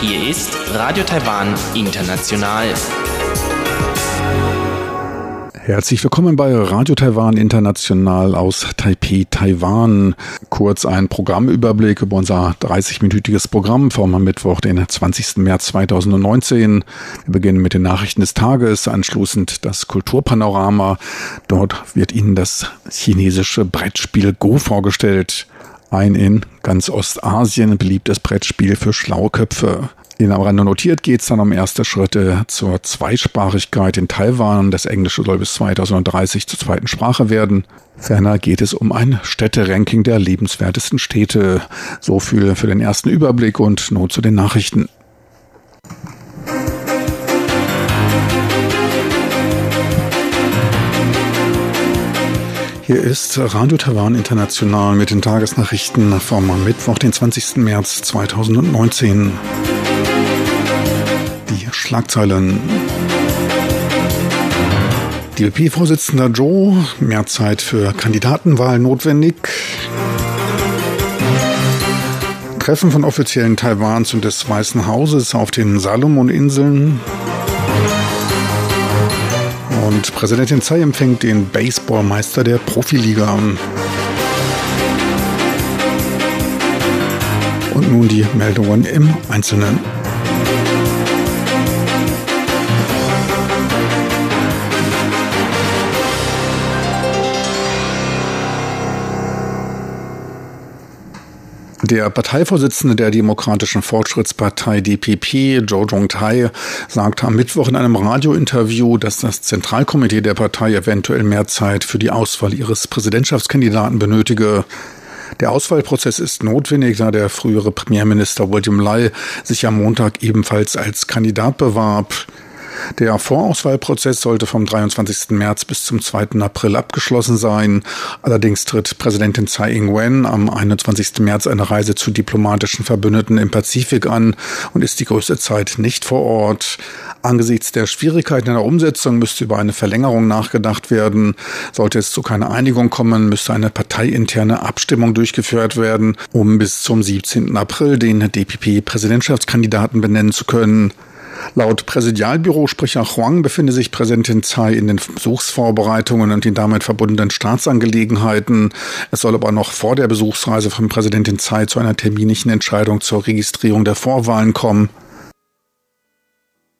Hier ist Radio Taiwan International. Herzlich willkommen bei Radio Taiwan International aus Taipei, Taiwan. Kurz ein Programmüberblick über unser 30-minütiges Programm vom Mittwoch, den 20. März 2019. Wir beginnen mit den Nachrichten des Tages, anschließend das Kulturpanorama. Dort wird Ihnen das chinesische Brettspiel Go vorgestellt. Ein in ganz Ostasien beliebtes Brettspiel für schlaue In am Rande notiert geht es dann um erste Schritte zur Zweisprachigkeit in Taiwan. Das Englische soll bis 2030 zur zweiten Sprache werden. Ferner geht es um ein Städteranking der lebenswertesten Städte. So viel für den ersten Überblick und nun zu den Nachrichten. Hier ist Radio Taiwan International mit den Tagesnachrichten vom Mittwoch, den 20. März 2019. Die Schlagzeilen. DLP-Vorsitzender Joe, mehr Zeit für Kandidatenwahl notwendig. Treffen von Offiziellen Taiwans und des Weißen Hauses auf den Salomon-Inseln. Und Präsidentin Tsai empfängt den Baseballmeister der Profiliga. Und nun die Meldungen im Einzelnen. Der Parteivorsitzende der Demokratischen Fortschrittspartei DPP, Zhou Zhongtai, sagte am Mittwoch in einem Radiointerview, dass das Zentralkomitee der Partei eventuell mehr Zeit für die Auswahl ihres Präsidentschaftskandidaten benötige. Der Auswahlprozess ist notwendig, da der frühere Premierminister William Lai sich am Montag ebenfalls als Kandidat bewarb. Der Vorauswahlprozess sollte vom 23. März bis zum 2. April abgeschlossen sein. Allerdings tritt Präsidentin Tsai Ing-wen am 21. März eine Reise zu diplomatischen Verbündeten im Pazifik an und ist die größte Zeit nicht vor Ort. Angesichts der Schwierigkeiten in der Umsetzung müsste über eine Verlängerung nachgedacht werden. Sollte es zu keiner Einigung kommen, müsste eine parteiinterne Abstimmung durchgeführt werden, um bis zum 17. April den DPP-Präsidentschaftskandidaten benennen zu können. Laut Präsidialbürosprecher Huang befinde sich Präsidentin Tsai in den Besuchsvorbereitungen und den damit verbundenen Staatsangelegenheiten. Es soll aber noch vor der Besuchsreise von Präsidentin Tsai zu einer terminlichen Entscheidung zur Registrierung der Vorwahlen kommen.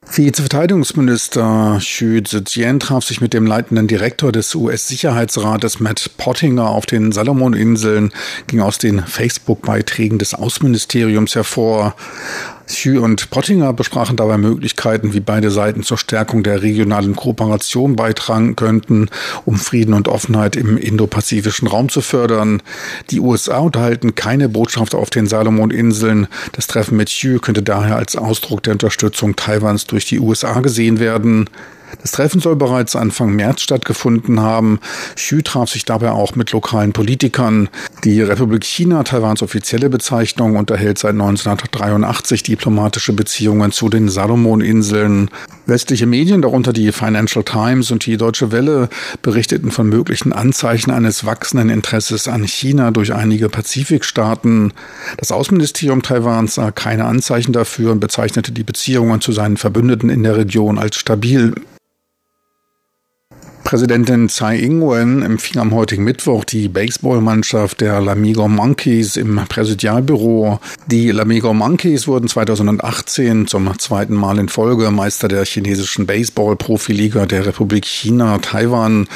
Vizeverteidigungsminister Xu Zhejian traf sich mit dem leitenden Direktor des US-Sicherheitsrates Matt Pottinger auf den Salomoninseln, ging aus den Facebook-Beiträgen des Außenministeriums hervor. Xu und Pottinger besprachen dabei Möglichkeiten, wie beide Seiten zur Stärkung der regionalen Kooperation beitragen könnten, um Frieden und Offenheit im indopazifischen Raum zu fördern. Die USA unterhalten keine Botschaft auf den Salomoninseln. Das Treffen mit Xu könnte daher als Ausdruck der Unterstützung Taiwans durch die USA gesehen werden. Das Treffen soll bereits Anfang März stattgefunden haben. Xu traf sich dabei auch mit lokalen Politikern. Die Republik China, Taiwans offizielle Bezeichnung, unterhält seit 1983 diplomatische Beziehungen zu den Salomoninseln. Westliche Medien, darunter die Financial Times und die Deutsche Welle, berichteten von möglichen Anzeichen eines wachsenden Interesses an China durch einige Pazifikstaaten. Das Außenministerium Taiwans sah keine Anzeichen dafür und bezeichnete die Beziehungen zu seinen Verbündeten in der Region als stabil. Präsidentin Tsai Ing-wen empfing am heutigen Mittwoch die Baseballmannschaft der Lamigo Monkeys im Präsidialbüro. Die Lamigo Monkeys wurden 2018 zum zweiten Mal in Folge Meister der chinesischen Baseball-Profiliga der Republik China Taiwan.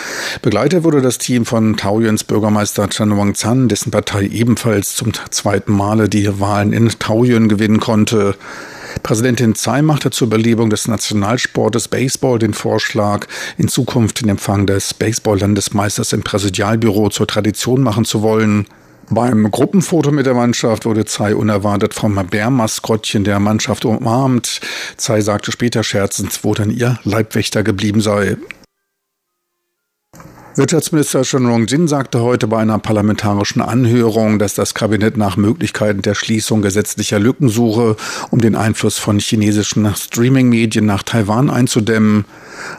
Begleitet wurde das Team von Taoyuans Bürgermeister Chen Wang-zhan, dessen Partei ebenfalls zum zweiten Male die Wahlen in Taoyuan gewinnen konnte. Präsidentin Tsai machte zur Belebung des Nationalsportes Baseball den Vorschlag, in Zukunft den Empfang des Baseball-Landesmeisters im Präsidialbüro zur Tradition machen zu wollen. Beim Gruppenfoto mit der Mannschaft wurde Tsai unerwartet vom Bärmaskottchen der Mannschaft umarmt. Tsai sagte später scherzend, wo denn ihr Leibwächter geblieben sei. Wirtschaftsminister Chen Rong-jin sagte heute bei einer parlamentarischen Anhörung, dass das Kabinett nach Möglichkeiten der Schließung gesetzlicher Lücken suche, um den Einfluss von chinesischen Streaming-Medien nach Taiwan einzudämmen.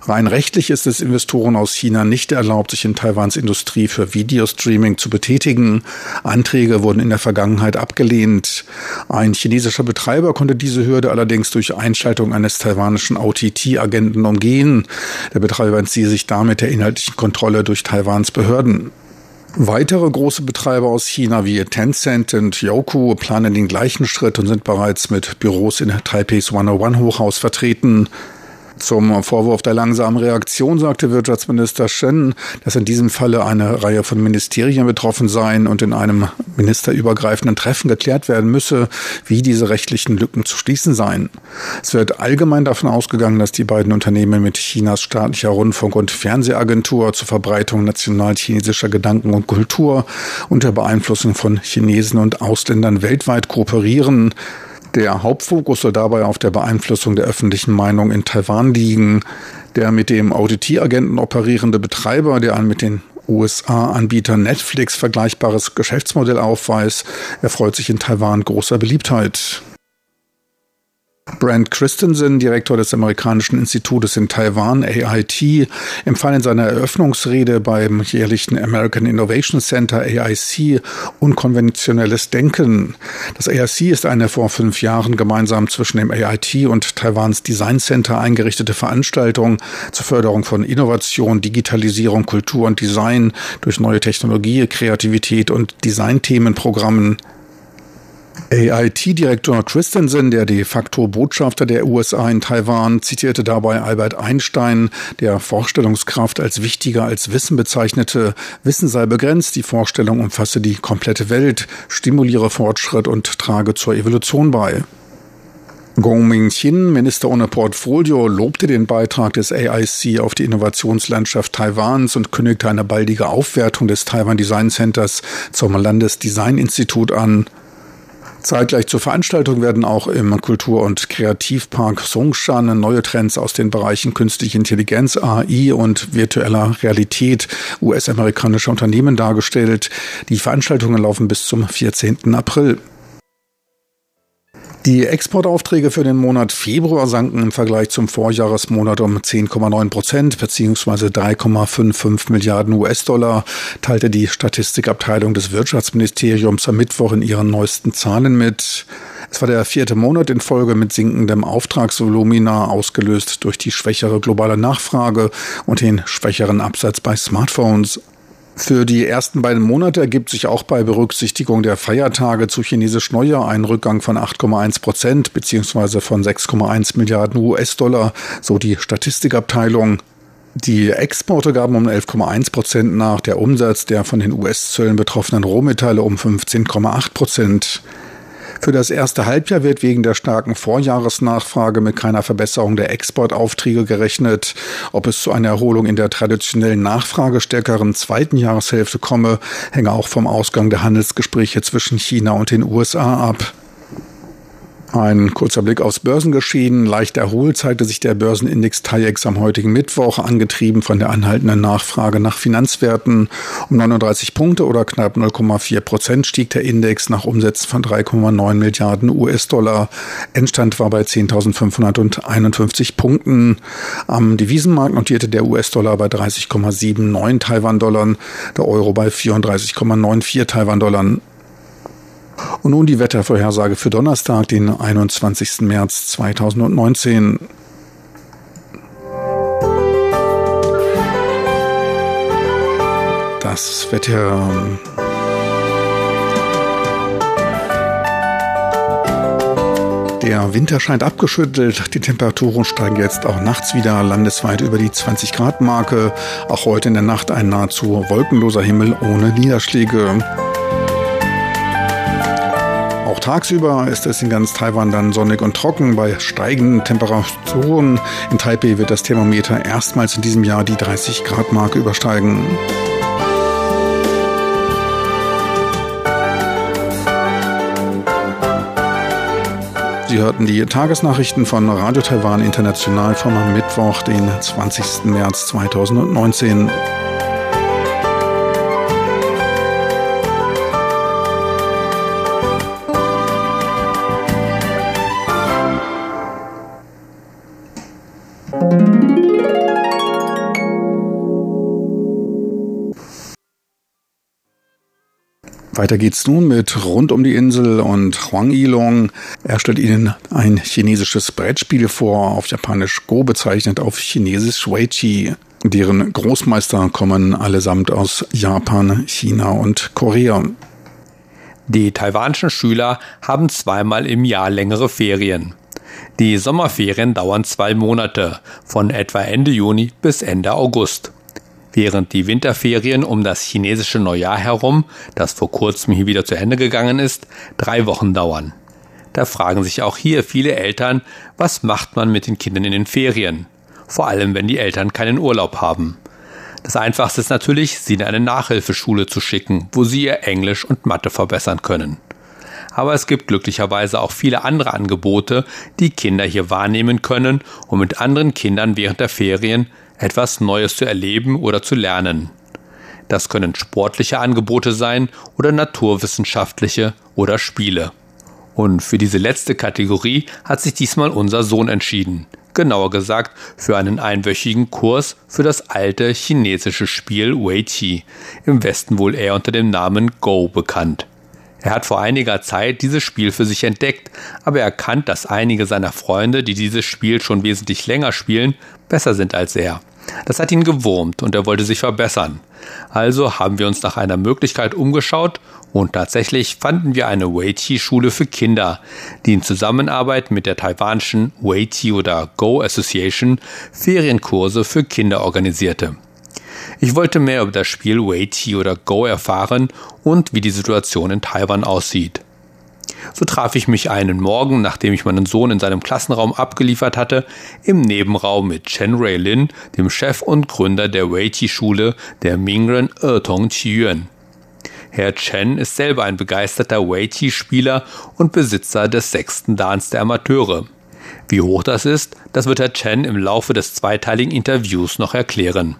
Rein rechtlich ist es Investoren aus China nicht erlaubt, sich in Taiwans Industrie für Videostreaming zu betätigen. Anträge wurden in der Vergangenheit abgelehnt. Ein chinesischer Betreiber konnte diese Hürde allerdings durch Einschaltung eines taiwanischen OTT-Agenten umgehen. Der Betreiber entziehe sich damit der inhaltlichen Kontrolle durch Taiwans Behörden. Weitere große Betreiber aus China wie Tencent und Youku planen den gleichen Schritt und sind bereits mit Büros in Taipeis 101 Hochhaus vertreten. Zum Vorwurf der langsamen Reaktion sagte Wirtschaftsminister Shen, dass in diesem Falle eine Reihe von Ministerien betroffen seien und in einem ministerübergreifenden Treffen geklärt werden müsse, wie diese rechtlichen Lücken zu schließen seien. Es wird allgemein davon ausgegangen, dass die beiden Unternehmen mit Chinas staatlicher Rundfunk- und Fernsehagentur zur Verbreitung national-chinesischer Gedanken und Kultur unter Beeinflussung von Chinesen und Ausländern weltweit kooperieren. Der Hauptfokus soll dabei auf der Beeinflussung der öffentlichen Meinung in Taiwan liegen. Der mit dem OTT-Agenten operierende Betreiber, der ein mit den USA-Anbieter Netflix vergleichbares Geschäftsmodell aufweist, erfreut sich in Taiwan großer Beliebtheit. Brent Christensen, Direktor des amerikanischen Institutes in Taiwan, AIT, empfahl in seiner Eröffnungsrede beim jährlichen American Innovation Center AIC unkonventionelles Denken. Das AIC ist eine vor fünf Jahren gemeinsam zwischen dem AIT und Taiwans Design Center eingerichtete Veranstaltung zur Förderung von Innovation, Digitalisierung, Kultur und Design durch neue Technologie, Kreativität und Designthemenprogrammen. AIT-Direktor Christensen, der de facto Botschafter der USA in Taiwan, zitierte dabei Albert Einstein, der Vorstellungskraft als wichtiger als Wissen bezeichnete. Wissen sei begrenzt, die Vorstellung umfasse die komplette Welt, stimuliere Fortschritt und trage zur Evolution bei. Gong Ming-Chin, Minister ohne Portfolio, lobte den Beitrag des AIC auf die Innovationslandschaft Taiwans und kündigte eine baldige Aufwertung des Taiwan Design Centers zum Landesdesigninstitut an. Zeitgleich zur Veranstaltung werden auch im Kultur- und Kreativpark Songshan neue Trends aus den Bereichen künstliche Intelligenz, AI und virtueller Realität US-amerikanischer Unternehmen dargestellt. Die Veranstaltungen laufen bis zum 14. April. Die Exportaufträge für den Monat Februar sanken im Vergleich zum Vorjahresmonat um 10,9 Prozent bzw. 3,55 Milliarden US-Dollar, teilte die Statistikabteilung des Wirtschaftsministeriums am Mittwoch in ihren neuesten Zahlen mit. Es war der vierte Monat in Folge mit sinkendem Auftragsvolumina, ausgelöst durch die schwächere globale Nachfrage und den schwächeren Absatz bei Smartphones. Für die ersten beiden Monate ergibt sich auch bei Berücksichtigung der Feiertage zu chinesisch Neujahr ein Rückgang von 8,1 Prozent beziehungsweise von 6,1 Milliarden US-Dollar, so die Statistikabteilung. Die Exporte gaben um 11,1 Prozent nach, der Umsatz der von den US-Zöllen betroffenen Rohmetalle um 15,8 Prozent. Für das erste Halbjahr wird wegen der starken Vorjahresnachfrage mit keiner Verbesserung der Exportaufträge gerechnet. Ob es zu einer Erholung in der traditionellen nachfragestärkeren zweiten Jahreshälfte komme, hänge auch vom Ausgang der Handelsgespräche zwischen China und den USA ab. Ein kurzer Blick aufs Börsengeschehen. Leicht erholt zeigte sich der Börsenindex TAIEX am heutigen Mittwoch, angetrieben von der anhaltenden Nachfrage nach Finanzwerten. Um 39 Punkte oder knapp 0,4 Prozent stieg der Index nach Umsätzen von 3,9 Milliarden US-Dollar. Endstand war bei 10.551 Punkten. Am Devisenmarkt notierte der US-Dollar bei 30,79 Taiwan-Dollar, der Euro bei 34,94 Taiwan-Dollar. Und nun die Wettervorhersage für Donnerstag, den 21. März 2019. Das Wetter. Der Winter scheint abgeschüttelt. Die Temperaturen steigen jetzt auch nachts wieder landesweit über die 20 Grad Marke. Auch heute in der Nacht ein nahezu wolkenloser Himmel ohne Niederschläge. Tagsüber ist es in ganz Taiwan dann sonnig und trocken. Bei steigenden Temperaturen in Taipei wird das Thermometer erstmals in diesem Jahr die 30 Grad Marke übersteigen. Sie hörten die Tagesnachrichten von Radio Taiwan International vom Mittwoch, den 20. März 2019. Weiter geht's nun mit Rund um die Insel und Huang Yilong. Er stellt Ihnen ein chinesisches Brettspiel vor, auf Japanisch Go bezeichnet, auf Chinesisch Weiqi. Deren Großmeister kommen allesamt aus Japan, China und Korea. Die taiwanischen Schüler haben zweimal im Jahr längere Ferien. Die Sommerferien dauern zwei Monate, von etwa Ende Juni bis Ende August. Während die Winterferien um das chinesische Neujahr herum, das vor kurzem hier wieder zu Ende gegangen ist, drei Wochen dauern. Da fragen sich auch hier viele Eltern, was macht man mit den Kindern in den Ferien? Vor allem, wenn die Eltern keinen Urlaub haben. Das einfachste ist natürlich, sie in eine Nachhilfeschule zu schicken, wo sie ihr Englisch und Mathe verbessern können. Aber es gibt glücklicherweise auch viele andere Angebote, die Kinder hier wahrnehmen können, um mit anderen Kindern während der Ferien etwas Neues zu erleben oder zu lernen. Das können sportliche Angebote sein oder naturwissenschaftliche oder Spiele. Und für diese letzte Kategorie hat sich diesmal unser Sohn entschieden genauer gesagt für einen einwöchigen Kurs für das alte chinesische Spiel Weiqi, im Westen wohl eher unter dem Namen Go bekannt. Er hat vor einiger Zeit dieses Spiel für sich entdeckt, aber erkannt, dass einige seiner Freunde, die dieses Spiel schon wesentlich länger spielen, besser sind als er. Das hat ihn gewurmt und er wollte sich verbessern. Also haben wir uns nach einer Möglichkeit umgeschaut und tatsächlich fanden wir eine Weiqi-Schule für Kinder, die in Zusammenarbeit mit der taiwanischen Weiqi oder Go Association Ferienkurse für Kinder organisierte. Ich wollte mehr über das Spiel Weiqi oder Go erfahren und wie die Situation in Taiwan aussieht. So traf ich mich einen Morgen, nachdem ich meinen Sohn in seinem Klassenraum abgeliefert hatte, im Nebenraum mit Chen Ruilin, dem Chef und Gründer der Weiqi-Schule der Mingren Ertong Qiyuan. Herr Chen ist selber ein begeisterter Weiqi-Spieler und Besitzer des sechsten Dans der Amateure. Wie hoch das ist, das wird Herr Chen im Laufe des zweiteiligen Interviews noch erklären.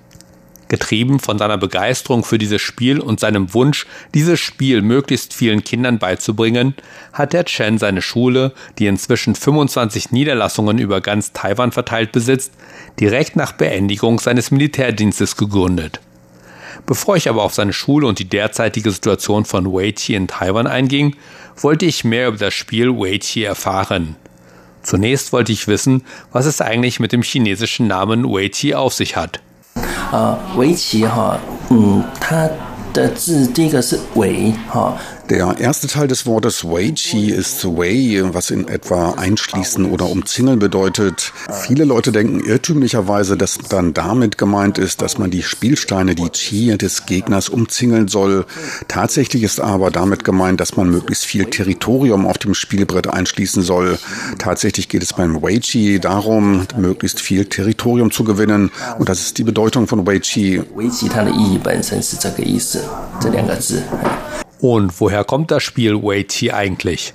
Getrieben von seiner Begeisterung für dieses Spiel und seinem Wunsch, dieses Spiel möglichst vielen Kindern beizubringen, hat der Chen seine Schule, die inzwischen 25 Niederlassungen über ganz Taiwan verteilt besitzt, direkt nach Beendigung seines Militärdienstes gegründet. Bevor ich aber auf seine Schule und die derzeitige Situation von Weiqi in Taiwan einging, wollte ich mehr über das Spiel Weiqi erfahren. Zunächst wollte ich wissen, was es eigentlich mit dem chinesischen Namen Weiqi auf sich hat. 啊，围棋哈，嗯，它的字第一个是围哈 ，Der erste Teil des Wortes Weiqi ist Wei, was in etwa einschließen oder umzingeln bedeutet. Viele Leute denken irrtümlicherweise, dass dann damit gemeint ist, dass man die Spielsteine, die Qi des Gegners umzingeln soll. Tatsächlich ist aber damit gemeint, dass man möglichst viel Territorium auf dem Spielbrett einschließen soll. Tatsächlich geht es beim Weiqi darum, möglichst viel Territorium zu gewinnen. Und das ist die Bedeutung von Weiqi. Weiqi 它的意义本身是这个意思，这两个字。 Und woher kommt das Spiel Weiqi eigentlich?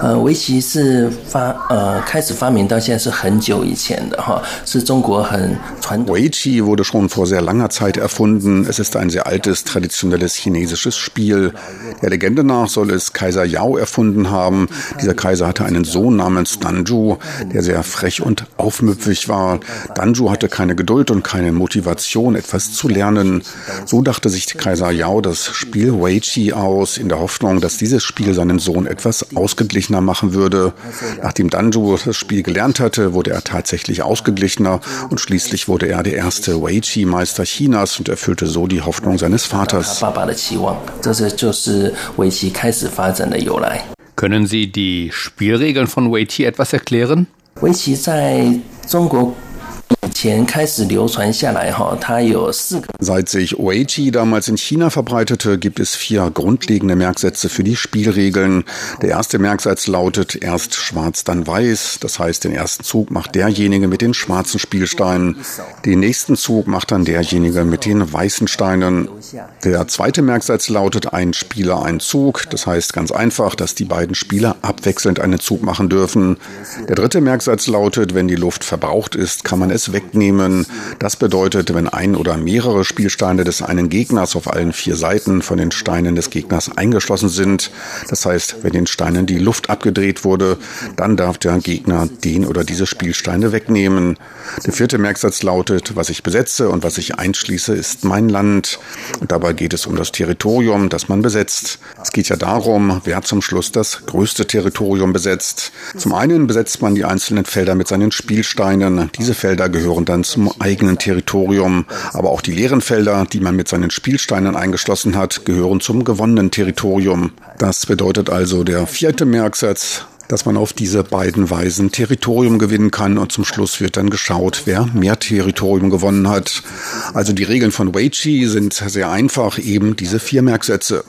呃，围棋是发呃开始发明到现在是很久以前的哈，是中国很传统。Weiqi wurde schon vor sehr langer Zeit erfunden. Es ist ein sehr altes, traditionelles chinesisches Spiel. Der Legende nach soll es Kaiser Yao erfunden haben. Dieser Kaiser hatte einen Sohn namens Danju, der sehr frech und aufmüpfig war. Danju hatte keine Geduld und keine Motivation, etwas zu lernen. So dachte sich Kaiser Yao das Spiel Weiqi aus, in der Hoffnung, dass dieses Spiel seinem Sohn etwas ausgeglichen ausgeglichener machen würde. Nachdem Danju das Spiel gelernt hatte, wurde er tatsächlich ausgeglichener und schließlich wurde er der erste Weiqi-Meister Chinas und erfüllte so die Hoffnung seines Vaters. Können Sie die Spielregeln von Weiqi etwas erklären? 围棋在中国 Seit sich Weiqi damals in China verbreitete, gibt es vier grundlegende Merksätze für die Spielregeln. Der erste Merksatz lautet erst schwarz, dann weiß. Das heißt, den ersten Zug macht derjenige mit den schwarzen Spielsteinen. Den nächsten Zug macht dann derjenige mit den weißen Steinen. Der zweite Merksatz lautet ein Spieler, ein Zug. Das heißt ganz einfach, dass die beiden Spieler abwechselnd einen Zug machen dürfen. Der dritte Merksatz lautet, wenn die Luft verbraucht ist, kann man es weg wegnehmen. Das bedeutet, wenn ein oder mehrere Spielsteine des einen Gegners auf allen vier Seiten von den Steinen des Gegners eingeschlossen sind, das heißt, wenn den Steinen die Luft abgedreht wurde, dann darf der Gegner den oder diese Spielsteine wegnehmen. Der vierte Merksatz lautet, was ich besetze und was ich einschließe, ist mein Land. Und dabei geht es um das Territorium, das man besetzt. Es geht ja darum, wer zum Schluss das größte Territorium besetzt. Zum einen besetzt man die einzelnen Felder mit seinen Spielsteinen. Diese Felder gehören dann zum eigenen Territorium. Aber auch die leeren Felder, die man mit seinen Spielsteinen eingeschlossen hat, gehören zum gewonnenen Territorium. Das bedeutet also der vierte Merksatz, dass man auf diese beiden Weisen Territorium gewinnen kann und zum Schluss wird dann geschaut, wer mehr Territorium gewonnen hat. Also die Regeln von Weichi sind sehr einfach, eben diese vier Merksätze.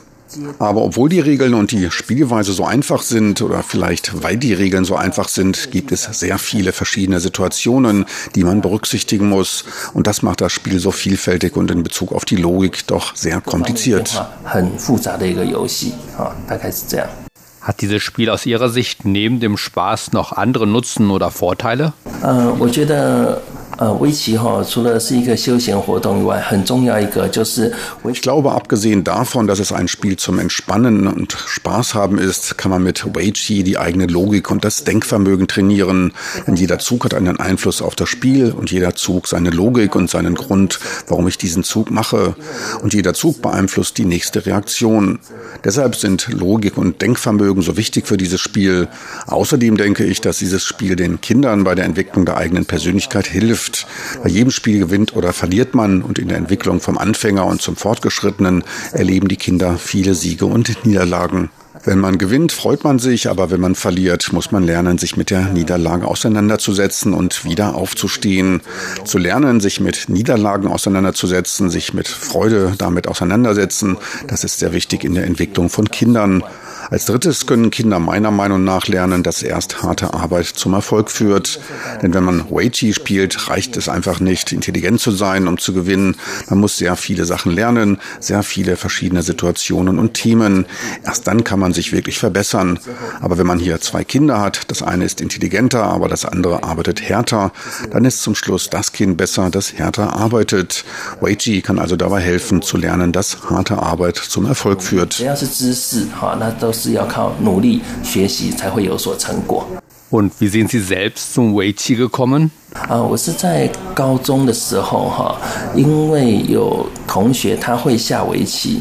Aber obwohl die Regeln und die Spielweise so einfach sind oder vielleicht weil die Regeln so einfach sind, gibt es sehr viele verschiedene Situationen, die man berücksichtigen muss. Und das macht das Spiel so vielfältig und in Bezug auf die Logik doch sehr kompliziert. Hat dieses Spiel aus Ihrer Sicht neben dem Spaß noch andere Nutzen oder Vorteile? Äh, ich glaube, abgesehen davon, dass es ein Spiel zum Entspannen und Spaß haben ist, kann man mit Weiqi die eigene Logik und das Denkvermögen trainieren. Denn jeder Zug hat einen Einfluss auf das Spiel und jeder Zug seine Logik und seinen Grund, warum ich diesen Zug mache. Und jeder Zug beeinflusst die nächste Reaktion. Deshalb sind Logik und Denkvermögen so wichtig für dieses Spiel. Außerdem denke ich, dass dieses Spiel den Kindern bei der Entwicklung der eigenen Persönlichkeit hilft hilft. Bei jedem Spiel gewinnt oder verliert man und in der Entwicklung vom Anfänger und zum Fortgeschrittenen erleben die Kinder viele Siege und Niederlagen. Wenn man gewinnt, freut man sich, aber wenn man verliert, muss man lernen, sich mit der Niederlage auseinanderzusetzen und wieder aufzustehen. Zu lernen, sich mit Niederlagen auseinanderzusetzen, sich mit Freude damit auseinandersetzen, das ist sehr wichtig in der Entwicklung von Kindern. Als drittes können Kinder meiner Meinung nach lernen, dass erst harte Arbeit zum Erfolg führt. Denn wenn man Weichi spielt, reicht es einfach nicht, intelligent zu sein, um zu gewinnen. Man muss sehr viele Sachen lernen, sehr viele verschiedene Situationen und Themen. Erst dann kann man sich wirklich verbessern. Aber wenn man hier zwei Kinder hat, das eine ist intelligenter, aber das andere arbeitet härter, dann ist zum Schluss das Kind besser, das härter arbeitet. Weichi kann also dabei helfen, zu lernen, dass harte Arbeit zum Erfolg führt. 是要靠努力学习才会有所成果。Und wie sind Sie selbst zum Weiqi gekommen? 啊，我是在高中的时候哈，因为有同学他会下围棋，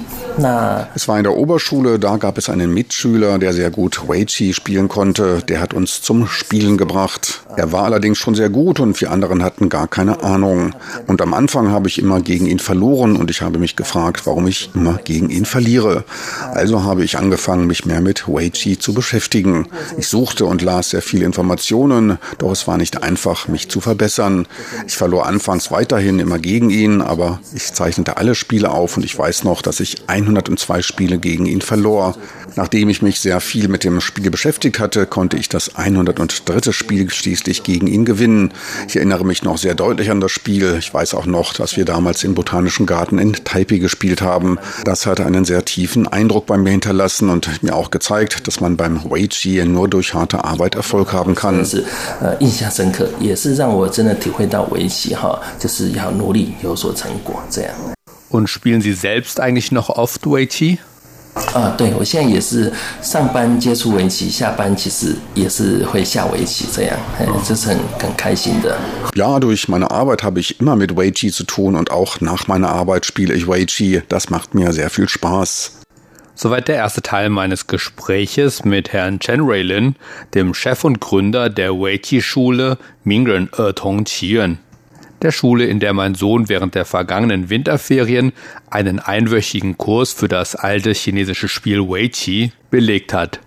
es war in der Oberschule, da gab es einen Mitschüler, der sehr gut Weichi spielen konnte. Der hat uns zum Spielen gebracht. Er war allerdings schon sehr gut und wir anderen hatten gar keine Ahnung. Und am Anfang habe ich immer gegen ihn verloren und ich habe mich gefragt, warum ich immer gegen ihn verliere. Also habe ich angefangen, mich mehr mit Weichi zu beschäftigen. Ich suchte und las sehr viele Informationen, doch es war nicht einfach, mich zu verbessern. Ich verlor anfangs weiterhin immer gegen ihn, aber ich zeichnete alle Spiele auf und ich weiß noch, dass ich 102 Spiele gegen ihn verlor. Nachdem ich mich sehr viel mit dem Spiel beschäftigt hatte, konnte ich das 103. Spiel schließlich gegen ihn gewinnen. Ich erinnere mich noch sehr deutlich an das Spiel. Ich weiß auch noch, dass wir damals im Botanischen Garten in Taipei gespielt haben. Das hatte einen sehr tiefen Eindruck bei mir hinterlassen und mir auch gezeigt, dass man beim Weiqi nur durch harte Arbeit Erfolg haben kann. 印象深刻，也是 让我真的体会到围棋哈，就是要努力有所成果这样。und spielen Sie selbst eigentlich noch oft Weiqi? 啊，对，我现在也是上班接触围棋，下班其实也是会下围棋，这样，哎，这是很很开心的。Ja, durch meine Arbeit habe ich immer mit Weiqi zu tun und auch nach meiner Arbeit spiele ich Weiqi. Das macht mir sehr viel Spaß. Soweit der erste Teil meines Gespräches mit Herrn Chen Ruilin, dem Chef und Gründer der Weiqi-Schule Mingren Ertong Qiyuan der Schule, in der mein Sohn während der vergangenen Winterferien einen einwöchigen Kurs für das alte chinesische Spiel Weiqi belegt hat.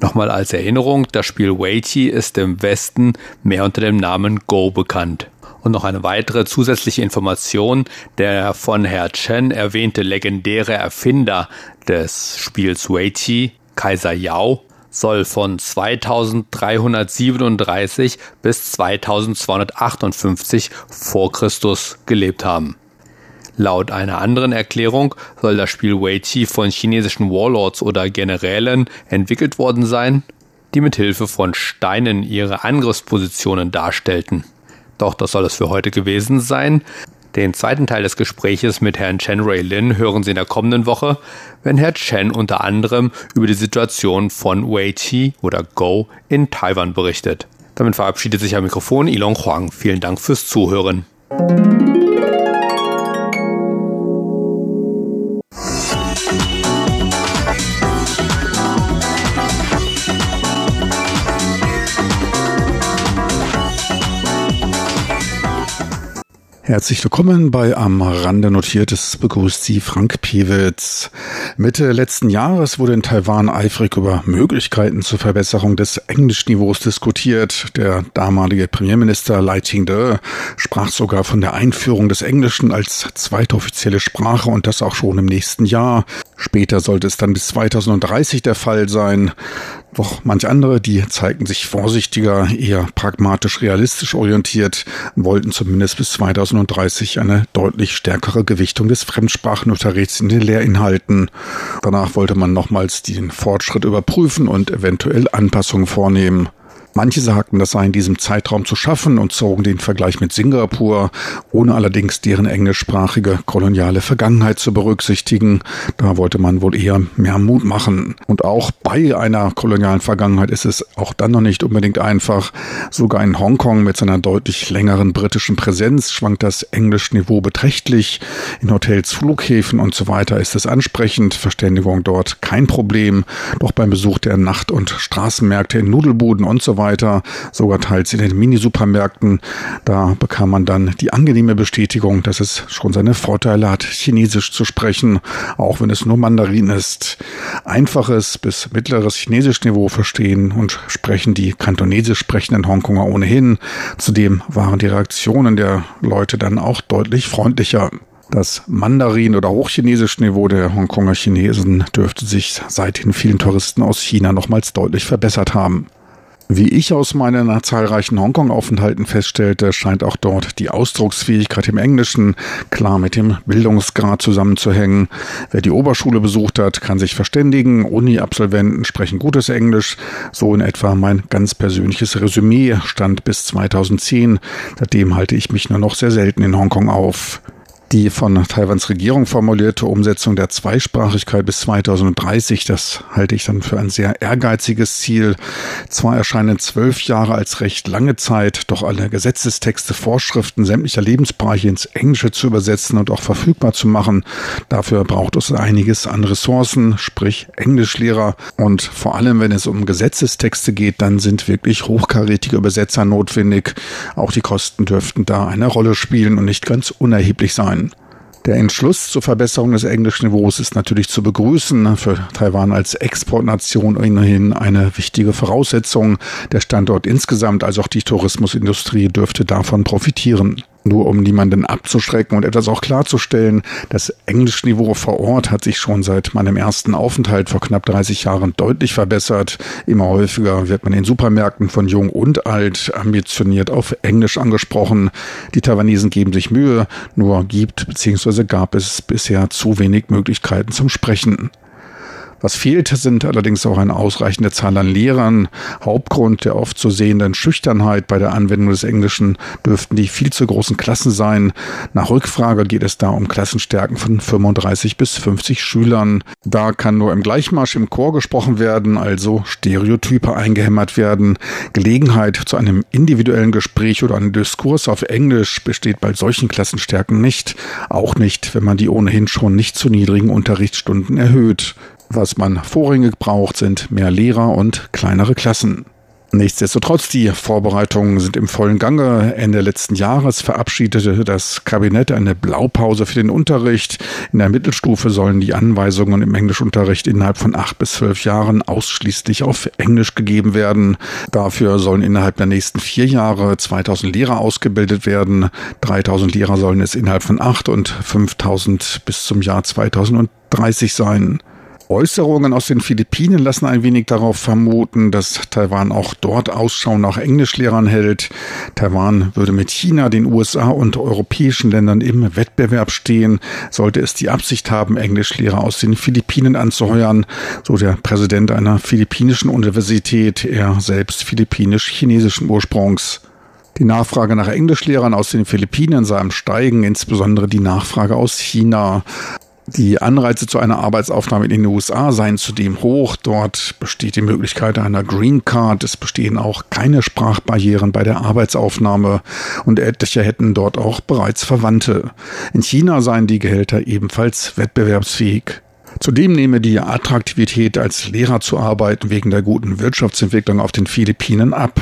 Nochmal als Erinnerung, das Spiel Weiqi ist im Westen mehr unter dem Namen Go bekannt. Und noch eine weitere zusätzliche Information, der von Herr Chen erwähnte legendäre Erfinder des Spiels Weiqi, Kaiser Yao, soll von 2337 bis 2258 vor Christus gelebt haben. Laut einer anderen Erklärung soll das Spiel Weiqi von chinesischen Warlords oder Generälen entwickelt worden sein, die mit Hilfe von Steinen ihre Angriffspositionen darstellten. Doch das soll es für heute gewesen sein. Den zweiten Teil des Gespräches mit Herrn Chen Ray Lin hören Sie in der kommenden Woche, wenn Herr Chen unter anderem über die Situation von Weiqi oder Go in Taiwan berichtet. Damit verabschiedet sich am Mikrofon Ilon Huang. Vielen Dank fürs Zuhören. Herzlich willkommen bei Am Rande Notiertes begrüßt Sie Frank Piewitz. Mitte letzten Jahres wurde in Taiwan eifrig über Möglichkeiten zur Verbesserung des Englischniveaus diskutiert. Der damalige Premierminister Lai Ching-de sprach sogar von der Einführung des Englischen als zweite offizielle Sprache und das auch schon im nächsten Jahr. Später sollte es dann bis 2030 der Fall sein. Doch manch andere, die zeigten sich vorsichtiger, eher pragmatisch realistisch orientiert, wollten zumindest bis 2030 eine deutlich stärkere Gewichtung des Fremdsprachenunterrichts in den Lehrinhalten. Danach wollte man nochmals den Fortschritt überprüfen und eventuell Anpassungen vornehmen. Manche sagten, das sei in diesem Zeitraum zu schaffen und zogen den Vergleich mit Singapur, ohne allerdings deren englischsprachige koloniale Vergangenheit zu berücksichtigen. Da wollte man wohl eher mehr Mut machen. Und auch bei einer kolonialen Vergangenheit ist es auch dann noch nicht unbedingt einfach. Sogar in Hongkong mit seiner deutlich längeren britischen Präsenz schwankt das Englischniveau beträchtlich. In Hotels, Flughäfen und so weiter ist es ansprechend. Verständigung dort kein Problem. Doch beim Besuch der Nacht- und Straßenmärkte in Nudelbuden und so weiter, sogar teils in den Minisupermärkten. Da bekam man dann die angenehme Bestätigung, dass es schon seine Vorteile hat, Chinesisch zu sprechen, auch wenn es nur Mandarin ist. Einfaches bis mittleres Chinesischniveau verstehen und sprechen die kantonesisch sprechenden Hongkonger ohnehin. Zudem waren die Reaktionen der Leute dann auch deutlich freundlicher. Das Mandarin- oder Hochchinesisch-Niveau der Hongkonger Chinesen dürfte sich seit den vielen Touristen aus China nochmals deutlich verbessert haben. Wie ich aus meinen zahlreichen Hongkong-Aufenthalten feststellte, scheint auch dort die Ausdrucksfähigkeit im Englischen klar mit dem Bildungsgrad zusammenzuhängen. Wer die Oberschule besucht hat, kann sich verständigen. Uni-Absolventen sprechen gutes Englisch. So in etwa mein ganz persönliches Resümee stand bis 2010. Seitdem halte ich mich nur noch sehr selten in Hongkong auf. Die von Taiwans Regierung formulierte Umsetzung der Zweisprachigkeit bis 2030, das halte ich dann für ein sehr ehrgeiziges Ziel. Zwar erscheinen zwölf Jahre als recht lange Zeit, doch alle Gesetzestexte, Vorschriften sämtlicher Lebensbereiche ins Englische zu übersetzen und auch verfügbar zu machen, dafür braucht es einiges an Ressourcen, sprich Englischlehrer. Und vor allem, wenn es um Gesetzestexte geht, dann sind wirklich hochkarätige Übersetzer notwendig. Auch die Kosten dürften da eine Rolle spielen und nicht ganz unerheblich sein. Der Entschluss zur Verbesserung des Englischniveaus ist natürlich zu begrüßen. Für Taiwan als Exportnation ohnehin eine wichtige Voraussetzung. Der Standort insgesamt, als auch die Tourismusindustrie dürfte davon profitieren. Nur um niemanden abzuschrecken und etwas auch klarzustellen, das Englischniveau vor Ort hat sich schon seit meinem ersten Aufenthalt vor knapp 30 Jahren deutlich verbessert. Immer häufiger wird man in Supermärkten von jung und alt ambitioniert auf Englisch angesprochen. Die Taiwanesen geben sich Mühe, nur gibt bzw. gab es bisher zu wenig Möglichkeiten zum Sprechen. Was fehlt, sind allerdings auch eine ausreichende Zahl an Lehrern. Hauptgrund der oft zu sehenden Schüchternheit bei der Anwendung des Englischen dürften die viel zu großen Klassen sein. Nach Rückfrage geht es da um Klassenstärken von 35 bis 50 Schülern. Da kann nur im Gleichmarsch im Chor gesprochen werden, also Stereotype eingehämmert werden. Gelegenheit zu einem individuellen Gespräch oder einem Diskurs auf Englisch besteht bei solchen Klassenstärken nicht. Auch nicht, wenn man die ohnehin schon nicht zu niedrigen Unterrichtsstunden erhöht. Was man vorrangig braucht, sind mehr Lehrer und kleinere Klassen. Nichtsdestotrotz, die Vorbereitungen sind im vollen Gange. Ende letzten Jahres verabschiedete das Kabinett eine Blaupause für den Unterricht. In der Mittelstufe sollen die Anweisungen im Englischunterricht innerhalb von acht bis zwölf Jahren ausschließlich auf Englisch gegeben werden. Dafür sollen innerhalb der nächsten vier Jahre 2000 Lehrer ausgebildet werden. 3000 Lehrer sollen es innerhalb von acht und 5000 bis zum Jahr 2030 sein. Äußerungen aus den Philippinen lassen ein wenig darauf vermuten, dass Taiwan auch dort Ausschau nach Englischlehrern hält. Taiwan würde mit China, den USA und europäischen Ländern im Wettbewerb stehen, sollte es die Absicht haben, Englischlehrer aus den Philippinen anzuheuern, so der Präsident einer philippinischen Universität, er selbst philippinisch-chinesischen Ursprungs. Die Nachfrage nach Englischlehrern aus den Philippinen sei am Steigen, insbesondere die Nachfrage aus China. Die Anreize zu einer Arbeitsaufnahme in den USA seien zudem hoch. Dort besteht die Möglichkeit einer Green Card. Es bestehen auch keine Sprachbarrieren bei der Arbeitsaufnahme und etliche hätten dort auch bereits Verwandte. In China seien die Gehälter ebenfalls wettbewerbsfähig. Zudem nehme die Attraktivität als Lehrer zu arbeiten wegen der guten Wirtschaftsentwicklung auf den Philippinen ab.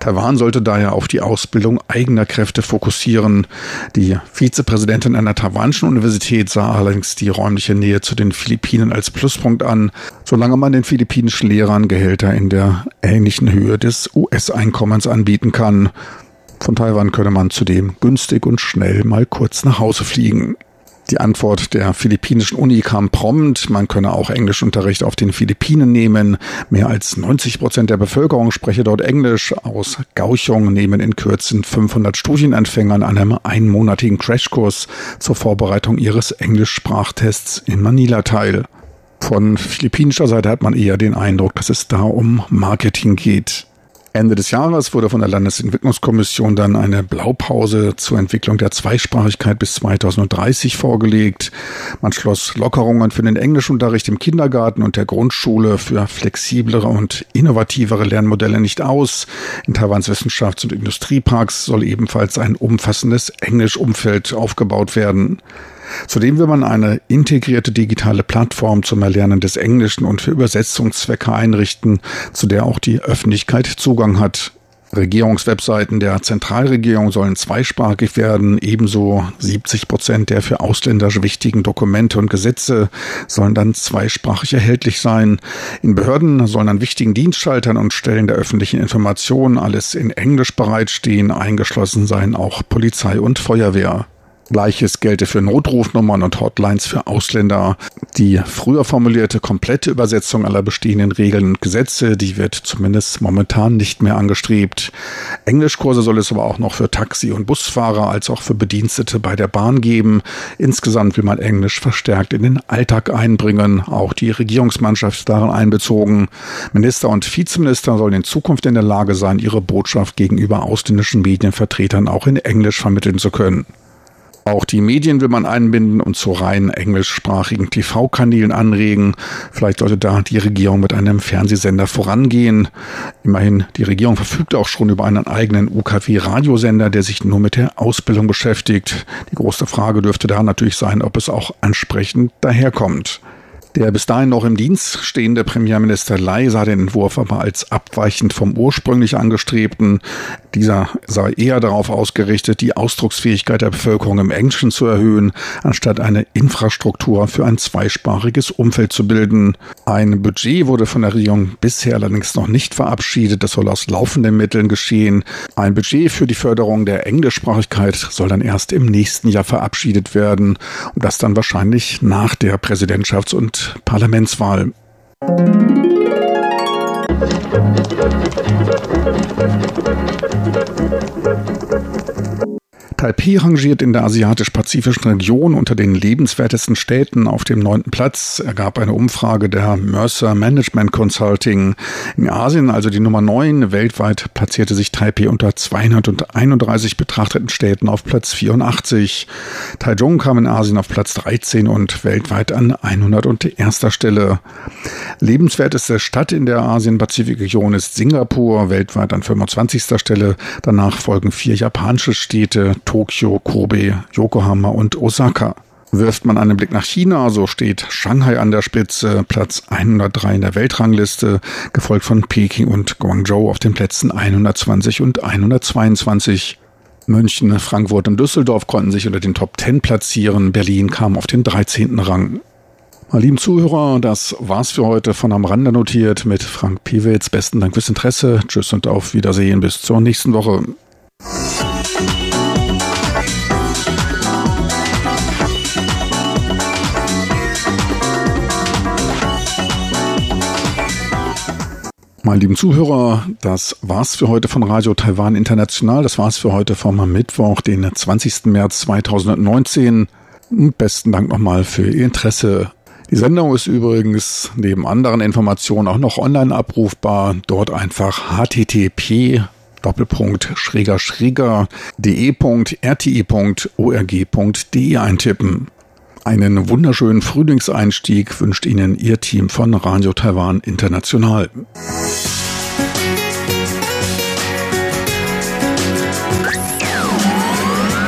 Taiwan sollte daher auf die Ausbildung eigener Kräfte fokussieren. Die Vizepräsidentin einer taiwanischen Universität sah allerdings die räumliche Nähe zu den Philippinen als Pluspunkt an, solange man den philippinischen Lehrern Gehälter in der ähnlichen Höhe des US-Einkommens anbieten kann. Von Taiwan könne man zudem günstig und schnell mal kurz nach Hause fliegen. Die Antwort der philippinischen Uni kam prompt. Man könne auch Englischunterricht auf den Philippinen nehmen. Mehr als 90 Prozent der Bevölkerung spreche dort Englisch. Aus Gauchung nehmen in Kürze 500 Studienanfänger an einem einmonatigen Crashkurs zur Vorbereitung ihres Englischsprachtests in Manila teil. Von philippinischer Seite hat man eher den Eindruck, dass es da um Marketing geht. Ende des Jahres wurde von der Landesentwicklungskommission dann eine Blaupause zur Entwicklung der Zweisprachigkeit bis 2030 vorgelegt. Man schloss Lockerungen für den Englischunterricht im Kindergarten und der Grundschule für flexiblere und innovativere Lernmodelle nicht aus. In Taiwans Wissenschafts- und Industrieparks soll ebenfalls ein umfassendes Englischumfeld aufgebaut werden. Zudem will man eine integrierte digitale Plattform zum Erlernen des Englischen und für Übersetzungszwecke einrichten, zu der auch die Öffentlichkeit Zugang hat. Regierungswebseiten der Zentralregierung sollen zweisprachig werden. Ebenso 70 Prozent der für Ausländer wichtigen Dokumente und Gesetze sollen dann zweisprachig erhältlich sein. In Behörden sollen an wichtigen Dienstschaltern und Stellen der öffentlichen Information alles in Englisch bereitstehen. Eingeschlossen seien auch Polizei und Feuerwehr. Gleiches gelte für Notrufnummern und Hotlines für Ausländer. Die früher formulierte komplette Übersetzung aller bestehenden Regeln und Gesetze, die wird zumindest momentan nicht mehr angestrebt. Englischkurse soll es aber auch noch für Taxi- und Busfahrer als auch für Bedienstete bei der Bahn geben. Insgesamt will man Englisch verstärkt in den Alltag einbringen. Auch die Regierungsmannschaft ist darin einbezogen. Minister und Vizeminister sollen in Zukunft in der Lage sein, ihre Botschaft gegenüber ausländischen Medienvertretern auch in Englisch vermitteln zu können. Auch die Medien will man einbinden und zu rein englischsprachigen TV-Kanälen anregen. Vielleicht sollte da die Regierung mit einem Fernsehsender vorangehen. Immerhin, die Regierung verfügt auch schon über einen eigenen UKW-Radiosender, der sich nur mit der Ausbildung beschäftigt. Die große Frage dürfte da natürlich sein, ob es auch ansprechend daherkommt. Der bis dahin noch im Dienst stehende Premierminister Lai sah den Entwurf aber als abweichend vom ursprünglich angestrebten. Dieser sei eher darauf ausgerichtet, die Ausdrucksfähigkeit der Bevölkerung im Englischen zu erhöhen, anstatt eine Infrastruktur für ein zweisprachiges Umfeld zu bilden. Ein Budget wurde von der Regierung bisher allerdings noch nicht verabschiedet. Das soll aus laufenden Mitteln geschehen. Ein Budget für die Förderung der Englischsprachigkeit soll dann erst im nächsten Jahr verabschiedet werden und das dann wahrscheinlich nach der Präsidentschafts- und Parlamentswahl. Taipei rangiert in der asiatisch-pazifischen Region unter den lebenswertesten Städten auf dem neunten Platz, ergab eine Umfrage der Mercer Management Consulting. In Asien, also die Nummer neun, weltweit platzierte sich Taipei unter 231 betrachteten Städten auf Platz 84. Taichung kam in Asien auf Platz 13 und weltweit an 101. Stelle. Lebenswerteste Stadt in der Asien-Pazifik-Region ist Singapur, weltweit an 25. Stelle. Danach folgen vier japanische Städte, Tokio, Kobe, Yokohama und Osaka. Wirft man einen Blick nach China, so steht Shanghai an der Spitze, Platz 103 in der Weltrangliste, gefolgt von Peking und Guangzhou auf den Plätzen 120 und 122. München, Frankfurt und Düsseldorf konnten sich unter den Top 10 platzieren, Berlin kam auf den 13. Rang. Meine lieben Zuhörer, das war's für heute von am Rande notiert mit Frank Piewitz. Besten Dank fürs Interesse. Tschüss und auf Wiedersehen. Bis zur nächsten Woche. Meine lieben Zuhörer, das war's für heute von Radio Taiwan International. Das war's für heute vom Mittwoch, den 20. März 2019. Besten Dank nochmal für Ihr Interesse. Die Sendung ist übrigens neben anderen Informationen auch noch online abrufbar. Dort einfach http Doppelpunkt schräger schräger de.rti.org.de eintippen. Einen wunderschönen Frühlingseinstieg wünscht Ihnen Ihr Team von Radio Taiwan International.